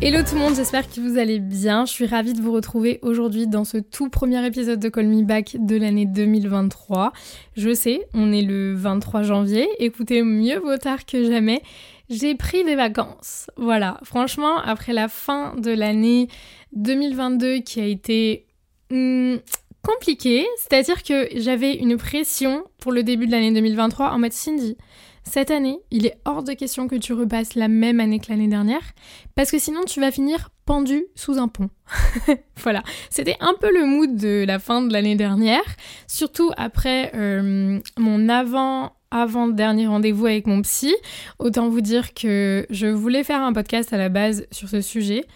Hello tout le monde, j'espère que vous allez bien. Je suis ravie de vous retrouver aujourd'hui dans ce tout premier épisode de Call Me Back de l'année 2023. Je sais, on est le 23 janvier, écoutez mieux vaut tard que jamais. J'ai pris des vacances. Voilà, franchement, après la fin de l'année 2022 qui a été hmm, compliquée, c'est-à-dire que j'avais une pression pour le début de l'année 2023 en mode Cindy. Cette année, il est hors de question que tu repasses la même année que l'année dernière, parce que sinon tu vas finir pendu sous un pont. voilà, c'était un peu le mood de la fin de l'année dernière, surtout après euh, mon avant avant-dernier rendez-vous avec mon psy. Autant vous dire que je voulais faire un podcast à la base sur ce sujet.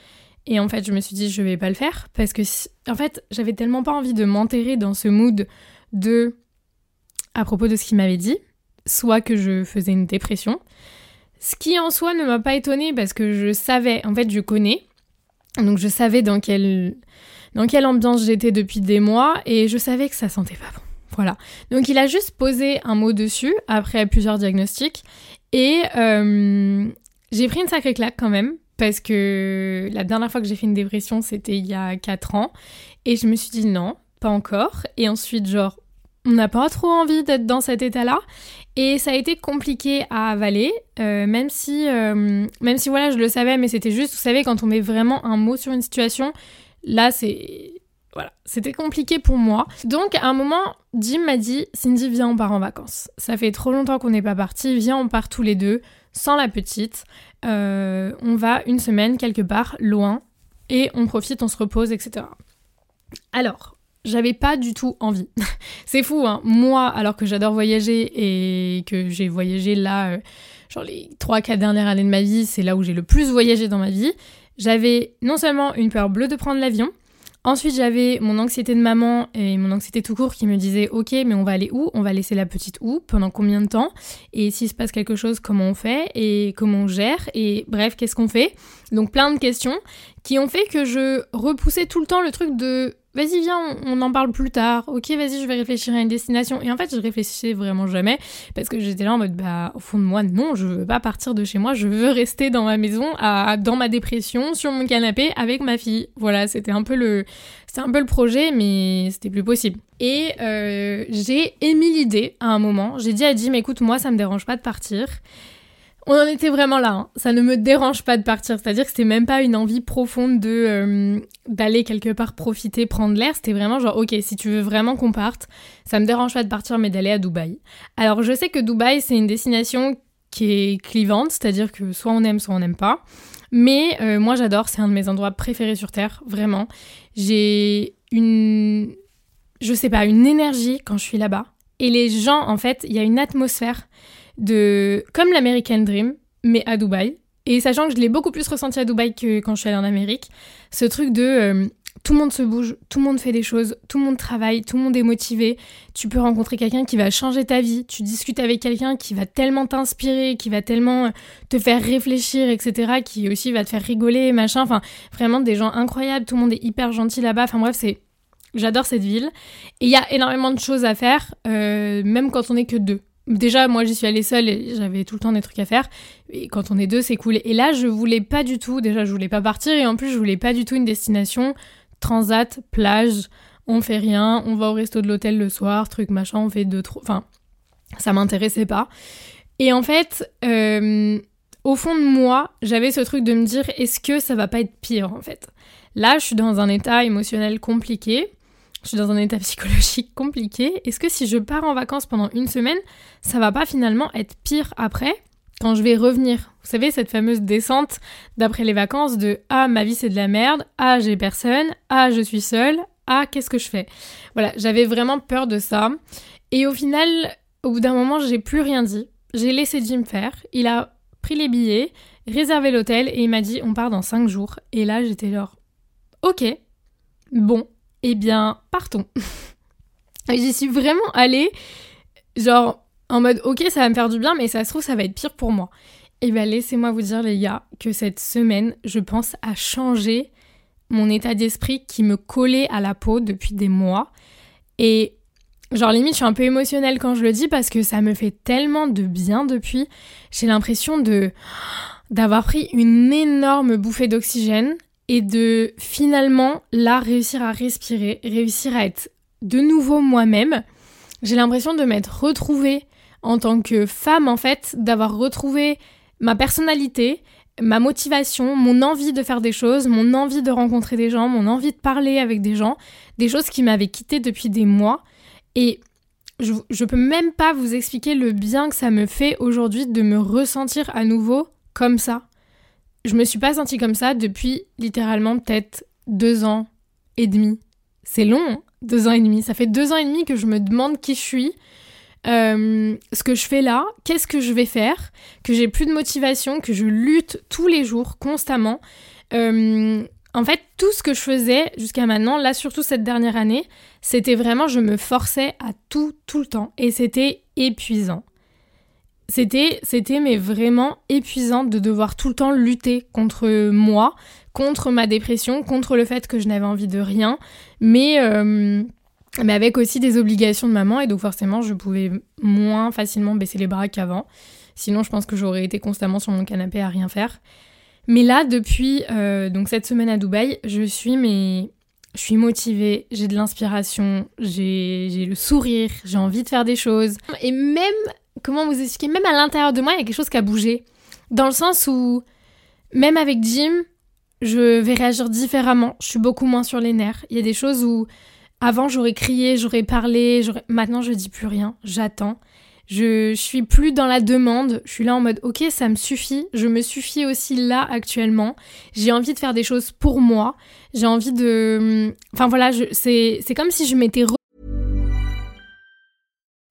Et en fait, je me suis dit, je vais pas le faire parce que, en fait, j'avais tellement pas envie de m'enterrer dans ce mood de, à propos de ce qu'il m'avait dit, soit que je faisais une dépression. Ce qui en soi ne m'a pas étonnée parce que je savais, en fait, je connais. Donc je savais dans quelle, dans quelle ambiance j'étais depuis des mois et je savais que ça sentait pas bon. Voilà. Donc il a juste posé un mot dessus après plusieurs diagnostics et euh, j'ai pris une sacrée claque quand même parce que la dernière fois que j'ai fait une dépression c'était il y a 4 ans et je me suis dit non, pas encore. Et ensuite genre on n'a pas trop envie d'être dans cet état-là et ça a été compliqué à avaler, euh, même si, euh, même si voilà, je le savais, mais c'était juste, vous savez, quand on met vraiment un mot sur une situation, là, c'est, voilà, c'était compliqué pour moi. Donc, à un moment, Jim m'a dit, Cindy, viens, on part en vacances. Ça fait trop longtemps qu'on n'est pas partis, viens, on part tous les deux, sans la petite. Euh, on va une semaine quelque part, loin, et on profite, on se repose, etc. Alors, j'avais pas du tout envie. C'est fou, hein. Moi, alors que j'adore voyager et que j'ai voyagé là, euh, genre les 3-4 dernières années de ma vie, c'est là où j'ai le plus voyagé dans ma vie, j'avais non seulement une peur bleue de prendre l'avion, ensuite j'avais mon anxiété de maman et mon anxiété tout court qui me disait Ok, mais on va aller où? On va laisser la petite où? Pendant combien de temps? Et s'il se passe quelque chose, comment on fait? Et comment on gère? Et bref, qu'est-ce qu'on fait? Donc plein de questions qui ont fait que je repoussais tout le temps le truc de vas-y viens on, en parle plus tard. Ok vas-y je vais réfléchir à une destination. Et en fait je réfléchissais vraiment jamais parce que j'étais là en mode bah au fond de moi non je veux pas partir de chez moi. Je veux rester dans ma maison dans ma dépression sur mon canapé avec ma fille. Voilà c'était un peu le c'était un peu le projet mais c'était plus possible. Et euh, j'ai émis l'idée à un moment. J'ai dit à Jim écoute moi ça me dérange pas de partir on en était vraiment là. hein. Ça ne me dérange pas de partir. C'est-à-dire que c'était même pas une envie profonde de euh, d'aller quelque part profiter, prendre l'air. C'était vraiment genre, ok, si tu veux vraiment qu'on parte, ça me dérange pas de partir, mais d'aller à Dubaï. Alors je sais que Dubaï c'est une destination qui est clivante, c'est-à-dire que soit on aime, soit on n'aime pas. Mais euh, moi j'adore, c'est un de mes endroits préférés sur Terre, vraiment. J'ai une, je sais pas, une énergie quand je suis là-bas. Et les gens, en fait, il y a une atmosphère de comme l'American Dream, mais à Dubaï. Et sachant que je l'ai beaucoup plus ressenti à Dubaï que quand je suis allée en Amérique, ce truc de euh, tout le monde se bouge, tout le monde fait des choses, tout le monde travaille, tout le monde est motivé. Tu peux rencontrer quelqu'un qui va changer ta vie, tu discutes avec quelqu'un qui va tellement t'inspirer, qui va tellement euh, te faire réfléchir, etc., qui aussi va te faire rigoler, machin. Enfin, vraiment des gens incroyables, tout le monde est hyper gentil là-bas. Enfin bref, c'est J'adore cette ville. Et il y a énormément de choses à faire, euh, même quand on est que deux. Déjà, moi, j'y suis allée seule et j'avais tout le temps des trucs à faire. Et quand on est deux, c'est cool. Et là, je voulais pas du tout, déjà, je voulais pas partir. Et en plus, je voulais pas du tout une destination transat, plage, on fait rien, on va au resto de l'hôtel le soir, truc machin, on fait deux, trois. Enfin, ça m'intéressait pas. Et en fait, euh, au fond de moi, j'avais ce truc de me dire est-ce que ça va pas être pire en fait? Là, je suis dans un état émotionnel compliqué. Je suis dans un état psychologique compliqué. Est-ce que si je pars en vacances pendant une semaine, ça va pas finalement être pire après quand je vais revenir? Vous savez, cette fameuse descente d'après les vacances de Ah, ma vie c'est de la merde, Ah, j'ai personne, Ah, je suis seule, Ah, qu'est-ce que je fais? Voilà, j'avais vraiment peur de ça. Et au final, au bout d'un moment, j'ai plus rien dit. J'ai laissé Jim faire. Il a pris les billets, réservé l'hôtel et il m'a dit on part dans 5 jours. Et là, j'étais genre Ok, bon, eh bien, partons. J'y suis vraiment allée, genre, en mode, ok, ça va me faire du bien, mais ça se trouve, ça va être pire pour moi. Et bien, laissez-moi vous dire, les gars, que cette semaine, je pense à changer mon état d'esprit qui me collait à la peau depuis des mois. Et, genre, limite, je suis un peu émotionnelle quand je le dis parce que ça me fait tellement de bien depuis. J'ai l'impression de d'avoir pris une énorme bouffée d'oxygène et de finalement là réussir à respirer, réussir à être de nouveau moi-même. J'ai l'impression de m'être retrouvée en tant que femme en fait, d'avoir retrouvé ma personnalité, ma motivation, mon envie de faire des choses, mon envie de rencontrer des gens, mon envie de parler avec des gens, des choses qui m'avaient quittée depuis des mois. Et je, je peux même pas vous expliquer le bien que ça me fait aujourd'hui de me ressentir à nouveau comme ça. Je me suis pas sentie comme ça depuis littéralement peut-être deux ans et demi. C'est long, hein deux ans et demi. Ça fait deux ans et demi que je me demande qui je suis, euh, ce que je fais là, qu'est-ce que je vais faire, que j'ai plus de motivation, que je lutte tous les jours, constamment. Euh, en fait, tout ce que je faisais jusqu'à maintenant, là surtout cette dernière année, c'était vraiment, je me forçais à tout, tout le temps. Et c'était épuisant. C'était, c'était mais vraiment épuisant de devoir tout le temps lutter contre moi, contre ma dépression, contre le fait que je n'avais envie de rien, mais, euh, mais avec aussi des obligations de maman et donc forcément je pouvais moins facilement baisser les bras qu'avant. Sinon je pense que j'aurais été constamment sur mon canapé à rien faire. Mais là depuis euh, donc cette semaine à Dubaï, je suis mais je suis motivée, j'ai de l'inspiration, j'ai le sourire, j'ai envie de faire des choses. Et même, comment vous expliquer, même à l'intérieur de moi, il y a quelque chose qui a bougé. Dans le sens où, même avec Jim, je vais réagir différemment. Je suis beaucoup moins sur les nerfs. Il y a des choses où avant j'aurais crié, j'aurais parlé, maintenant je dis plus rien, j'attends. Je, suis plus dans la demande, je suis là en mode ok ça me suffit, je me suffis aussi là actuellement, j'ai envie de faire des choses pour moi, j'ai envie de... Enfin voilà, c'est comme si je m'étais...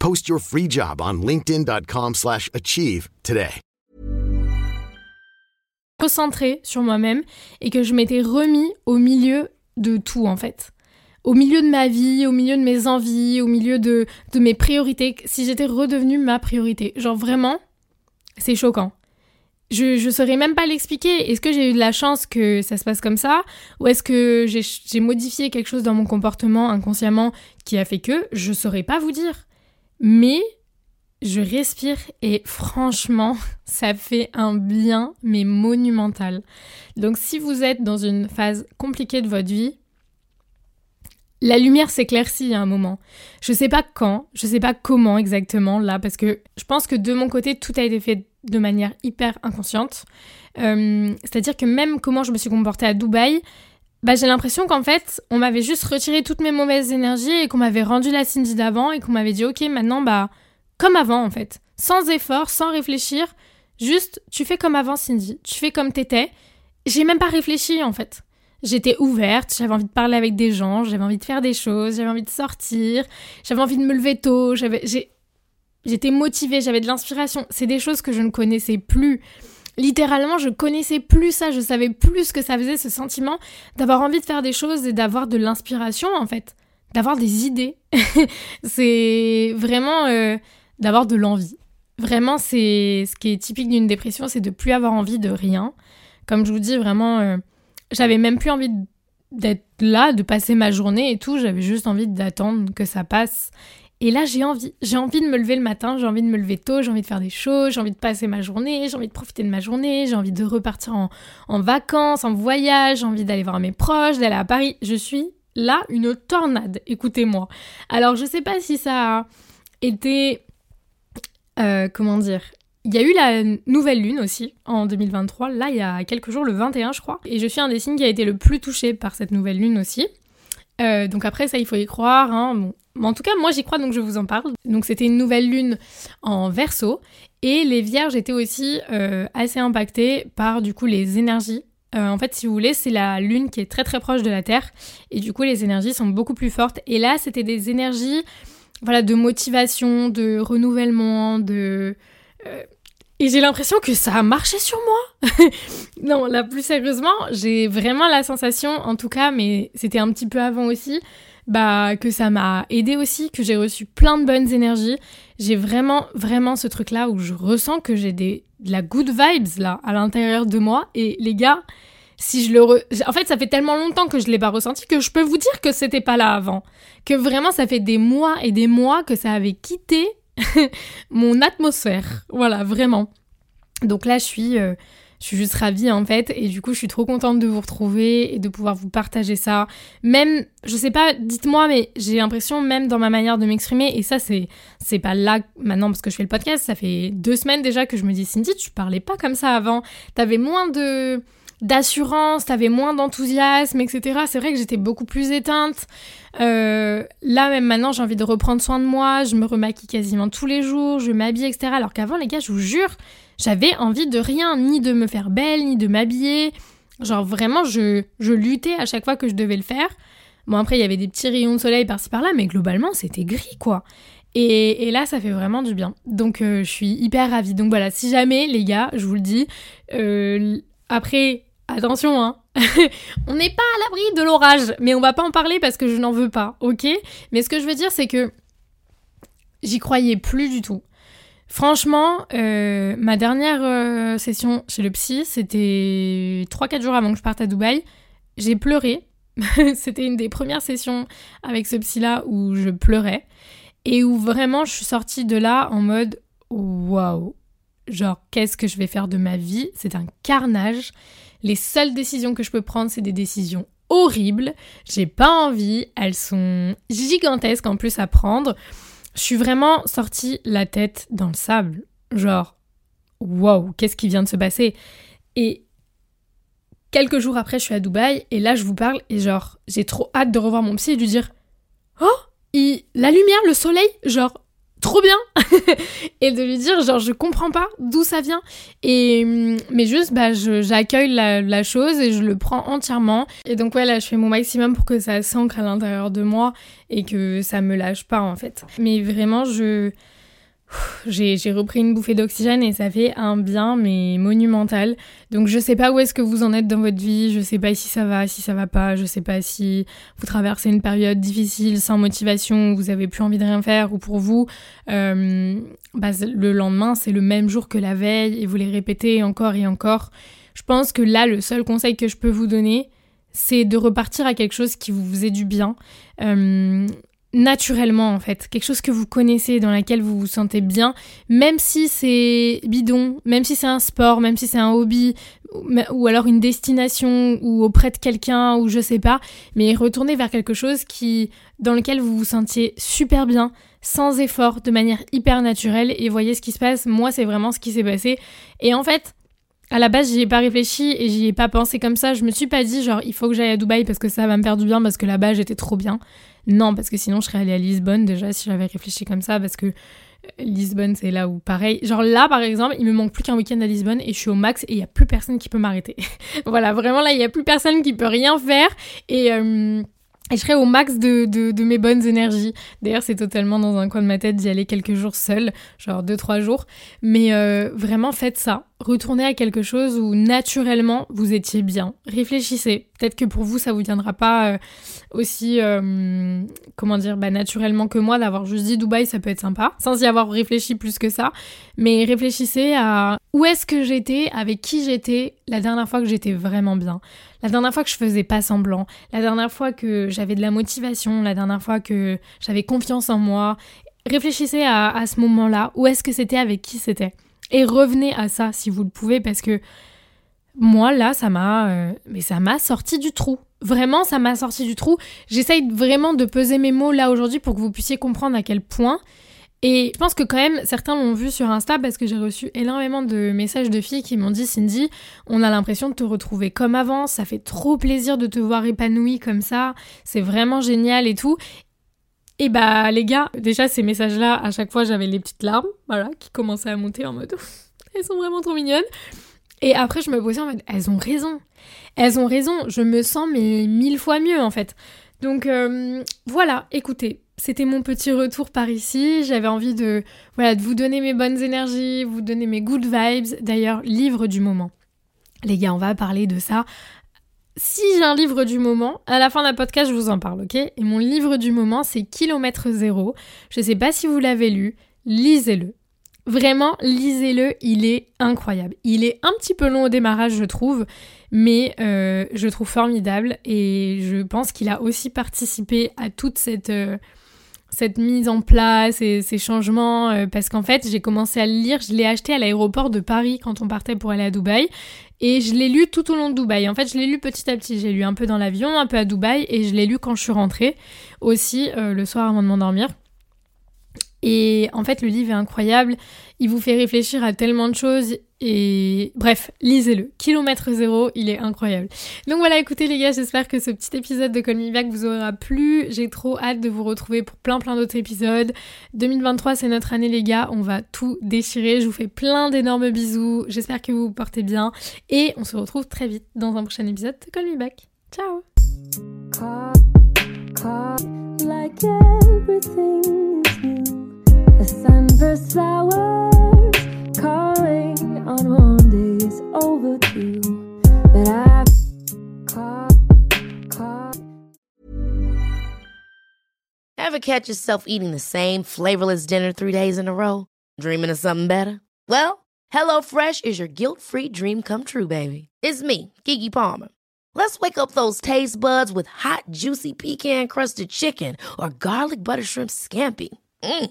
Post your free job on linkedin.com/achieve today. Recentrée sur moi-même et que je m'étais remis au milieu de tout en fait. Au milieu de ma vie, au milieu de mes envies, au milieu de, de mes priorités, si j'étais redevenue ma priorité. Genre vraiment, c'est choquant. Je ne saurais même pas l'expliquer. Est-ce que j'ai eu de la chance que ça se passe comme ça? Ou est-ce que j'ai modifié quelque chose dans mon comportement inconsciemment qui a fait que Je saurais pas vous dire? Mais je respire et franchement, ça fait un bien, mais monumental. Donc si vous êtes dans une phase compliquée de votre vie, la lumière s'éclaircit à un moment. Je sais pas quand, je sais pas comment exactement là, parce que je pense que de mon côté, tout a été fait de manière hyper inconsciente. Euh, c'est-à-dire que même comment je me suis comportée à Dubaï, bah, j'ai l'impression qu'en fait, on m'avait juste retiré toutes mes mauvaises énergies et qu'on m'avait rendu la Cindy d'avant et qu'on m'avait dit, ok, maintenant, bah, comme avant en fait. Sans effort, sans réfléchir, juste, tu fais comme avant, Cindy. Tu fais comme t'étais. J'ai même pas réfléchi en fait. J'étais ouverte, j'avais envie de parler avec des gens, j'avais envie de faire des choses, j'avais envie de sortir, j'avais envie de me lever tôt, j'avais, j'étais motivée, j'avais de l'inspiration. C'est des choses que je ne connaissais plus. Littéralement, je connaissais plus ça, je savais plus ce que ça faisait, ce sentiment d'avoir envie de faire des choses et d'avoir de l'inspiration en fait, d'avoir des idées. c'est vraiment euh, d'avoir de l'envie. Vraiment, c'est ce qui est typique d'une dépression, c'est de plus avoir envie de rien. Comme je vous dis, vraiment, euh, j'avais même plus envie d'être là, de passer ma journée et tout. J'avais juste envie d'attendre que ça passe. Et là, j'ai envie. J'ai envie de me lever le matin, j'ai envie de me lever tôt, j'ai envie de faire des choses, j'ai envie de passer ma journée, j'ai envie de profiter de ma journée, j'ai envie de repartir en, vacances, en voyage, j'ai envie d'aller voir mes proches, d'aller à Paris. Je suis là une tornade, écoutez-moi. Alors, je sais pas si ça a été. euh, comment dire il y a eu la nouvelle lune aussi en 2023, là il y a quelques jours, le 21 je crois, et je suis un des signes qui a été le plus touché par cette nouvelle lune aussi. Euh, donc après ça il faut y croire, hein. bon. Mais en tout cas moi j'y crois donc je vous en parle. Donc c'était une nouvelle lune en verso et les vierges étaient aussi euh, assez impactées par du coup les énergies. Euh, en fait si vous voulez c'est la lune qui est très très proche de la Terre et du coup les énergies sont beaucoup plus fortes. Et là c'était des énergies voilà, de motivation, de renouvellement, de... euh, et j'ai l'impression que ça a marché sur moi. non, là, plus sérieusement, j'ai vraiment la sensation, en tout cas, mais c'était un petit peu avant aussi, bah, que ça m'a aidé aussi, que j'ai reçu plein de bonnes énergies. J'ai vraiment, vraiment ce truc-là où je ressens que j'ai des, de la good vibes, là, à l'intérieur de moi. Et les gars, si je le. En fait, ça fait tellement longtemps que je l'ai pas ressenti que je peux vous dire que c'était pas là avant. Que vraiment, ça fait des mois et des mois que ça avait quitté mon atmosphère. Voilà, vraiment. Donc là, je suis, euh, je suis juste ravie en fait. Et du coup, je suis trop contente de vous retrouver et de pouvoir vous partager ça. Même, je sais pas, dites-moi, mais j'ai l'impression, même dans ma manière de m'exprimer, et ça, c'est, c'est pas là maintenant parce que je fais le podcast, ça fait deux semaines déjà que je me dis, Cindy, tu parlais pas comme ça avant. T'avais moins de d'assurance, t'avais moins d'enthousiasme, etc. C'est vrai que j'étais beaucoup plus éteinte. Euh, là, même maintenant, j'ai envie de reprendre soin de moi. Je me remaquille quasiment tous les jours. Je m'habille, etc. Alors qu'avant, les gars, je vous jure, j'avais envie de rien, ni de me faire belle, ni de m'habiller. Genre vraiment, je, je luttais à chaque fois que je devais le faire. Bon, après, il y avait des petits rayons de soleil par-ci par-là, mais globalement, c'était gris, quoi. Et, et là, ça fait vraiment du bien. Donc, euh, je suis hyper ravie. Donc voilà, si jamais, les gars, je vous le dis, euh, après, attention, hein. on n'est pas à l'abri de l'orage, mais on va pas en parler parce que je n'en veux pas, ok? Mais ce que je veux dire, c'est que j'y croyais plus du tout. Franchement, euh, ma dernière euh, session chez le psy, c'était 3-4 jours avant que je parte à Dubaï. J'ai pleuré. c'était une des premières sessions avec ce psy-là où je pleurais. Et où vraiment je suis sortie de là en mode waouh. Genre, qu'est-ce que je vais faire de ma vie? C'est un carnage. Les seules décisions que je peux prendre, c'est des décisions horribles. J'ai pas envie. Elles sont gigantesques en plus à prendre. Je suis vraiment sortie la tête dans le sable. Genre, waouh, qu'est-ce qui vient de se passer? Et quelques jours après, je suis à Dubaï et là, je vous parle et genre, j'ai trop hâte de revoir mon psy et de lui dire Oh, la lumière, le soleil, genre, trop bien Et de lui dire, genre, je comprends pas d'où ça vient. Et, hum, mais juste, bah, j'accueille la, la chose et je le prends entièrement. Et donc, ouais, là, je fais mon maximum pour que ça s'ancre à l'intérieur de moi et que ça me lâche pas, en fait. Mais vraiment, je. J'ai repris une bouffée d'oxygène et ça fait un bien, mais monumental. Donc je sais pas où est-ce que vous en êtes dans votre vie, je sais pas si ça va, si ça va pas, je sais pas si vous traversez une période difficile, sans motivation, vous avez plus envie de rien faire, ou pour vous, euh, bah, le lendemain c'est le même jour que la veille et vous les répétez encore et encore. Je pense que là, le seul conseil que je peux vous donner, c'est de repartir à quelque chose qui vous faisait du bien. Euh, naturellement en fait, quelque chose que vous connaissez, dans laquelle vous vous sentez bien, même si c'est bidon, même si c'est un sport, même si c'est un hobby, ou- alors une destination, ou auprès de quelqu'un, ou je sais pas, mais retournez vers quelque chose qui, dans lequel vous vous sentiez super bien, sans effort, de manière hyper naturelle, et voyez ce qui se passe. Moi, c'est vraiment ce qui s'est passé. Et en fait, à la base, j'y ai pas réfléchi et j'y ai pas pensé comme ça. Je me suis pas dit, genre, il faut que j'aille à Dubaï parce que ça va me faire du bien, parce que là-bas, j'étais trop bien. Non, parce que sinon, je serais allée à Lisbonne déjà si j'avais réfléchi comme ça, parce que euh, Lisbonne, c'est là où pareil. Genre là, par exemple, il me manque plus qu'un week-end à Lisbonne et je suis au max et il y a plus personne qui peut m'arrêter. voilà, vraiment là, il y a plus personne qui peut rien faire et. euh, je serai au max de mes bonnes énergies. D'ailleurs, c'est totalement dans un coin de ma tête d'y aller quelques jours seul, genre 2-3 jours. Mais euh, vraiment, faites ça. Retournez à quelque chose où naturellement vous étiez bien. Réfléchissez. Peut-être que pour vous, ça vous viendra pas euh, aussi, euh, comment dire, bah, naturellement que moi d'avoir juste dit Dubaï, ça peut être sympa, sans y avoir réfléchi plus que ça. Mais réfléchissez à où est-ce que j'étais, avec qui j'étais la dernière fois que j'étais vraiment bien. La dernière fois que je faisais pas semblant, la dernière fois que j'avais de la motivation, la dernière fois que j'avais confiance en moi. réfléchissez à, à ce moment-là, où est-ce que c'était, avec qui c'était. Et revenez à ça si vous le pouvez, parce que moi, là, ça m'a, euh, mais ça m'a sorti du trou. Vraiment, ça m'a sorti du trou. J'essaye vraiment de peser mes mots là aujourd'hui pour que vous puissiez comprendre à quel point. Et je pense que quand même, certains l'ont vu sur Insta parce que j'ai reçu énormément de messages de filles qui m'ont dit Cindy, on a l'impression de te retrouver comme avant, ça fait trop plaisir de te voir épanouie comme ça, c'est vraiment génial et tout. Et bah les gars, déjà ces messages-là, à chaque fois j'avais les petites larmes, voilà, qui commençaient à monter en mode elles sont vraiment trop mignonnes. Et après je me posais en mode elles ont raison, elles ont raison, je me sens mais mille fois mieux en fait. Donc euh, voilà, écoutez, c'était mon petit retour par ici. J'avais envie de, voilà, de vous donner mes bonnes énergies, vous donner mes good vibes. D'ailleurs, livre du moment. Les gars, on va parler de ça. Si j'ai un livre du moment, à la fin d'un podcast, je vous en parle, ok? Et mon livre du moment, c'est Kilomètre Zéro. Je sais pas si vous l'avez lu, lisez-le. Vraiment, lisez-le, il est incroyable. Il est un petit peu long au démarrage, je trouve, mais euh, je trouve formidable et je pense qu'il a aussi participé à toute cette, euh, cette mise en place et ces changements euh, parce qu'en fait j'ai commencé à le lire, je l'ai acheté à l'aéroport de Paris quand on partait pour aller à Dubaï et je l'ai lu tout au long de Dubaï. En fait je l'ai lu petit à petit, j'ai lu un peu dans l'avion, un peu à Dubaï et je l'ai lu quand je suis rentrée aussi le soir avant de m'endormir. Et en fait, le livre est incroyable. Il vous fait réfléchir à tellement de choses. Et bref, lisez-le. Kilomètre zéro, il est incroyable. Donc voilà, écoutez les gars, j'espère que ce petit épisode de Call Me Back vous aura plu. J'ai trop hâte de vous retrouver pour plein plein d'autres épisodes. 2023, c'est notre année les gars. On va tout déchirer. Je vous fais plein d'énormes bisous. J'espère que vous vous portez bien. Et on se retrouve très vite dans un prochain épisode de Call Me Back. Ciao The sunburst calling on. But I caught, caught. Ever catch yourself eating the same flavorless dinner three days in a row? Dreaming of something better? Well, HelloFresh is your guilt free dream come true, baby. It's me, Kiki Palmer. Let's wake up those taste buds with hot, juicy pecan crusted chicken or garlic butter shrimp scampi. Mm.